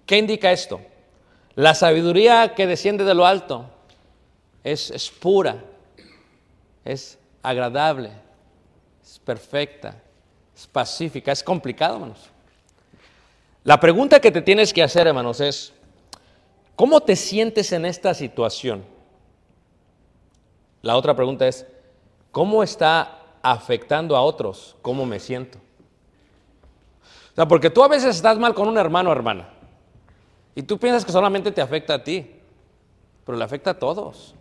¿Qué indica esto? La sabiduría que desciende de lo alto es, es pura, es agradable, es perfecta, es pacífica, es complicado, hermanos. La pregunta que te tienes que hacer, hermanos, es, ¿cómo te sientes en esta situación? La otra pregunta es, ¿cómo está afectando a otros? ¿Cómo me siento? O sea, porque tú a veces estás mal con un hermano o hermana y tú piensas que solamente te afecta a ti, pero le afecta a todos.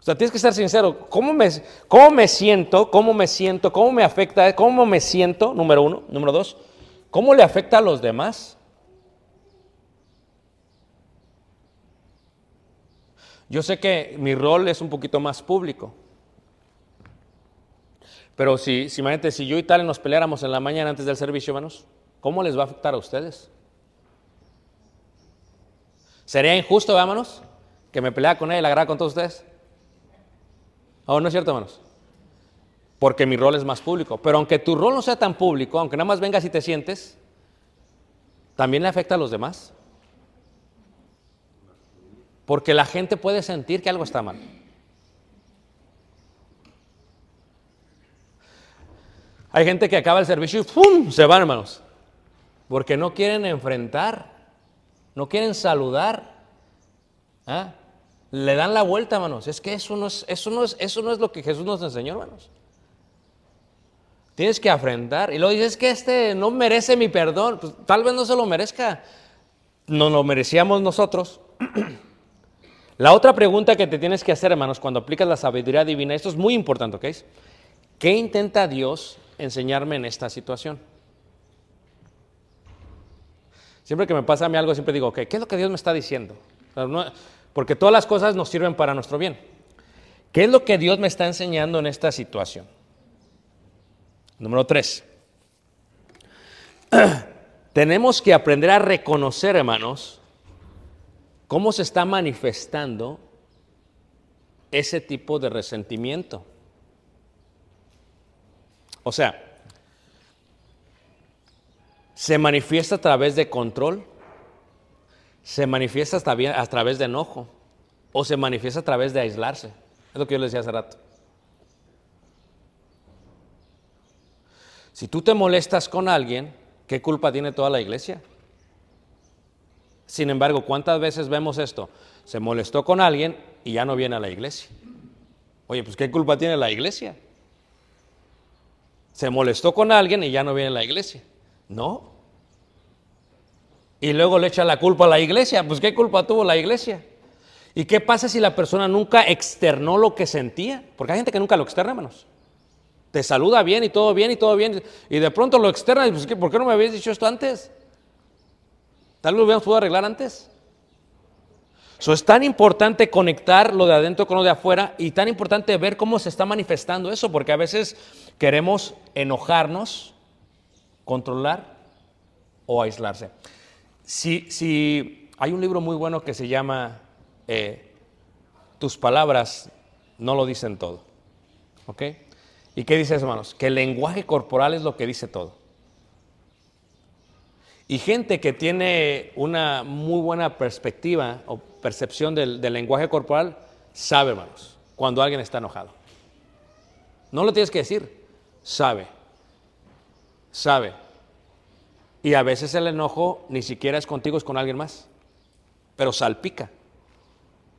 O sea, tienes que ser sincero. ¿Cómo me, ¿Cómo me siento? ¿Cómo me siento? ¿Cómo me afecta? ¿Cómo me siento? Número uno. Número dos. ¿Cómo le afecta a los demás? Yo sé que mi rol es un poquito más público. Pero si, si, imagínate, si yo y tal nos peleáramos en la mañana antes del servicio, hermanos, ¿cómo les va a afectar a ustedes? ¿Sería injusto, vámonos, que me peleara con él y la con todos ustedes? ¿O no es cierto, hermanos? Porque mi rol es más público. Pero aunque tu rol no sea tan público, aunque nada más vengas y te sientes, también le afecta a los demás. Porque la gente puede sentir que algo está mal. Hay gente que acaba el servicio y ¡pum! se van, hermanos. Porque no quieren enfrentar, no quieren saludar. ¿Ah? Le dan la vuelta, hermanos. Es que eso no es, eso, no es, eso no es lo que Jesús nos enseñó, hermanos. tienes que afrentar. Y luego dices que este no merece mi perdón. Pues, tal vez no se lo merezca. No lo merecíamos nosotros. La otra pregunta que te tienes que hacer, hermanos, cuando aplicas la sabiduría divina, esto es muy importante, ¿ok? ¿Qué intenta Dios enseñarme en esta situación? Siempre que me pasa a mí algo, siempre digo, ¿qué es lo que Dios me está diciendo? No- porque todas las cosas nos sirven para nuestro bien. ¿Qué es lo que Dios me está enseñando en esta situación? Número tres. Tenemos que aprender a reconocer, hermanos, cómo se está manifestando ese tipo de resentimiento. O sea, se manifiesta a través de control, se manifiesta hasta bien- a través de enojo o se manifiesta a través de aislarse. Es lo que yo les decía hace rato. Si tú te molestas con alguien, ¿qué culpa tiene toda la iglesia? Sin embargo, ¿cuántas veces vemos esto? Se molestó con alguien y ya no viene a la iglesia. Oye, pues ¿qué culpa tiene la iglesia? Se molestó con alguien y ya no viene a la iglesia. No. Y luego le echa la culpa a la iglesia. Pues ¿qué culpa tuvo la iglesia? ¿Y qué pasa si la persona nunca externó lo que sentía? Porque hay gente que nunca lo externa, hermanos. Te saluda bien y todo bien y todo bien. Y de pronto lo externa y pues ¿qué? ¿por qué no me habías dicho esto antes? Tal vez lo hubiéramos podido arreglar antes. So, es tan importante conectar lo de adentro con lo de afuera y tan importante ver cómo se está manifestando eso, porque a veces queremos enojarnos, controlar o aislarse. Si, si hay un libro muy bueno que se llama eh, Tus palabras no lo dicen todo. ¿Ok? ¿Y qué dice hermanos? Que el lenguaje corporal es lo que dice todo. Y gente que tiene una muy buena perspectiva o percepción del, del lenguaje corporal sabe, hermanos, cuando alguien está enojado. No lo tienes que decir, sabe, sabe. Y a veces el enojo ni siquiera es contigo, es con alguien más, pero salpica.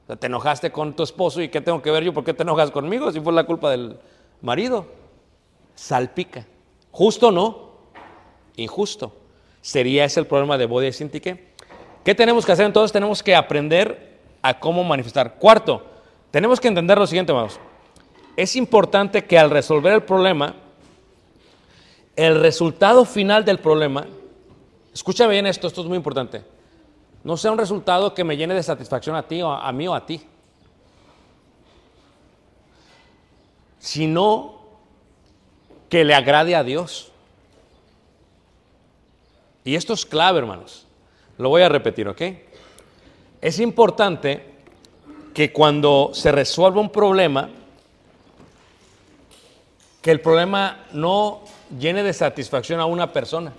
O sea, te enojaste con tu esposo y ¿qué tengo que ver yo? ¿Por qué te enojas conmigo? Si fue la culpa del marido. Salpica. Justo o no, injusto. Sería ese el problema de Bodhi Sintique. ¿Qué tenemos que hacer entonces? Tenemos que aprender a cómo manifestar. Cuarto, tenemos que entender lo siguiente, hermanos. Es importante que al resolver el problema, el resultado final del problema, escúchame bien esto, esto es muy importante, no sea un resultado que me llene de satisfacción a ti o a mí o a ti, sino que le agrade a Dios. Y esto es clave, hermanos. Lo voy a repetir, ¿ok? Es importante que cuando se resuelva un problema, que el problema no llene de satisfacción a una persona.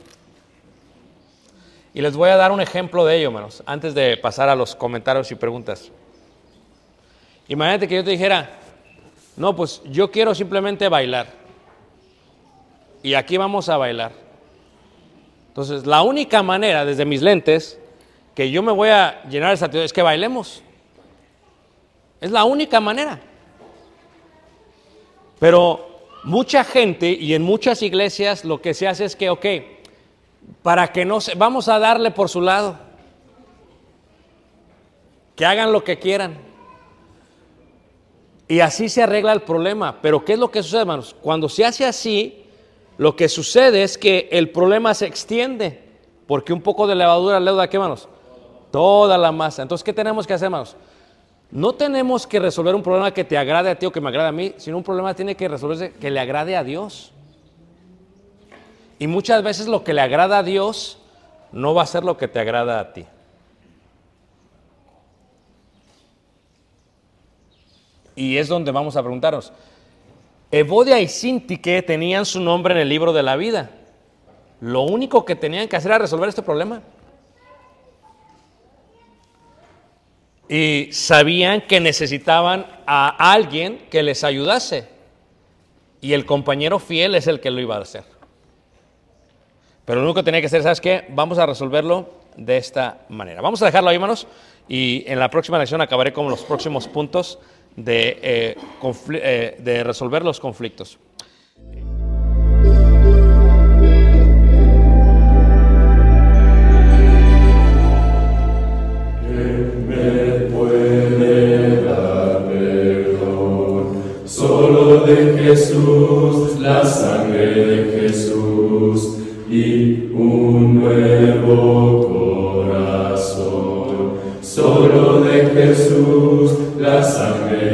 Y les voy a dar un ejemplo de ello, hermanos, antes de pasar a los comentarios y preguntas. Imagínate que yo te dijera, no, pues yo quiero simplemente bailar. Y aquí vamos a bailar. Entonces, la única manera, desde mis lentes, que yo me voy a llenar de satisfacción es que bailemos. Es la única manera. Pero mucha gente y en muchas iglesias lo que se hace es que, ok, para que no se, vamos a darle por su lado. Que hagan lo que quieran. Y así se arregla el problema. Pero ¿qué es lo que sucede, hermanos? Cuando se hace así, lo que sucede es que el problema se extiende. Porque un poco de levadura leuda, ¿qué, hermanos? Toda la masa. Entonces, ¿qué tenemos que hacer, hermanos? No tenemos que resolver un problema que te agrade a ti o que me agrade a mí, sino un problema tiene que resolverse que le agrade a Dios. Y muchas veces lo que le agrada a Dios no va a ser lo que te agrada a ti. Y es donde vamos a preguntarnos. Evodia y Sintique tenían su nombre en el libro de la vida. Lo único que tenían que hacer era resolver este problema. Y sabían que necesitaban a alguien que les ayudase. Y el compañero fiel es el que lo iba a hacer. Pero lo único que tenía que hacer, ¿sabes qué? Vamos a resolverlo de esta manera. Vamos a dejarlo ahí, manos, y en la próxima lección acabaré con los próximos puntos de, eh, eh, de resolver los conflictos.
Jesús la nuevo corazón. Solo de Jesús la
sangre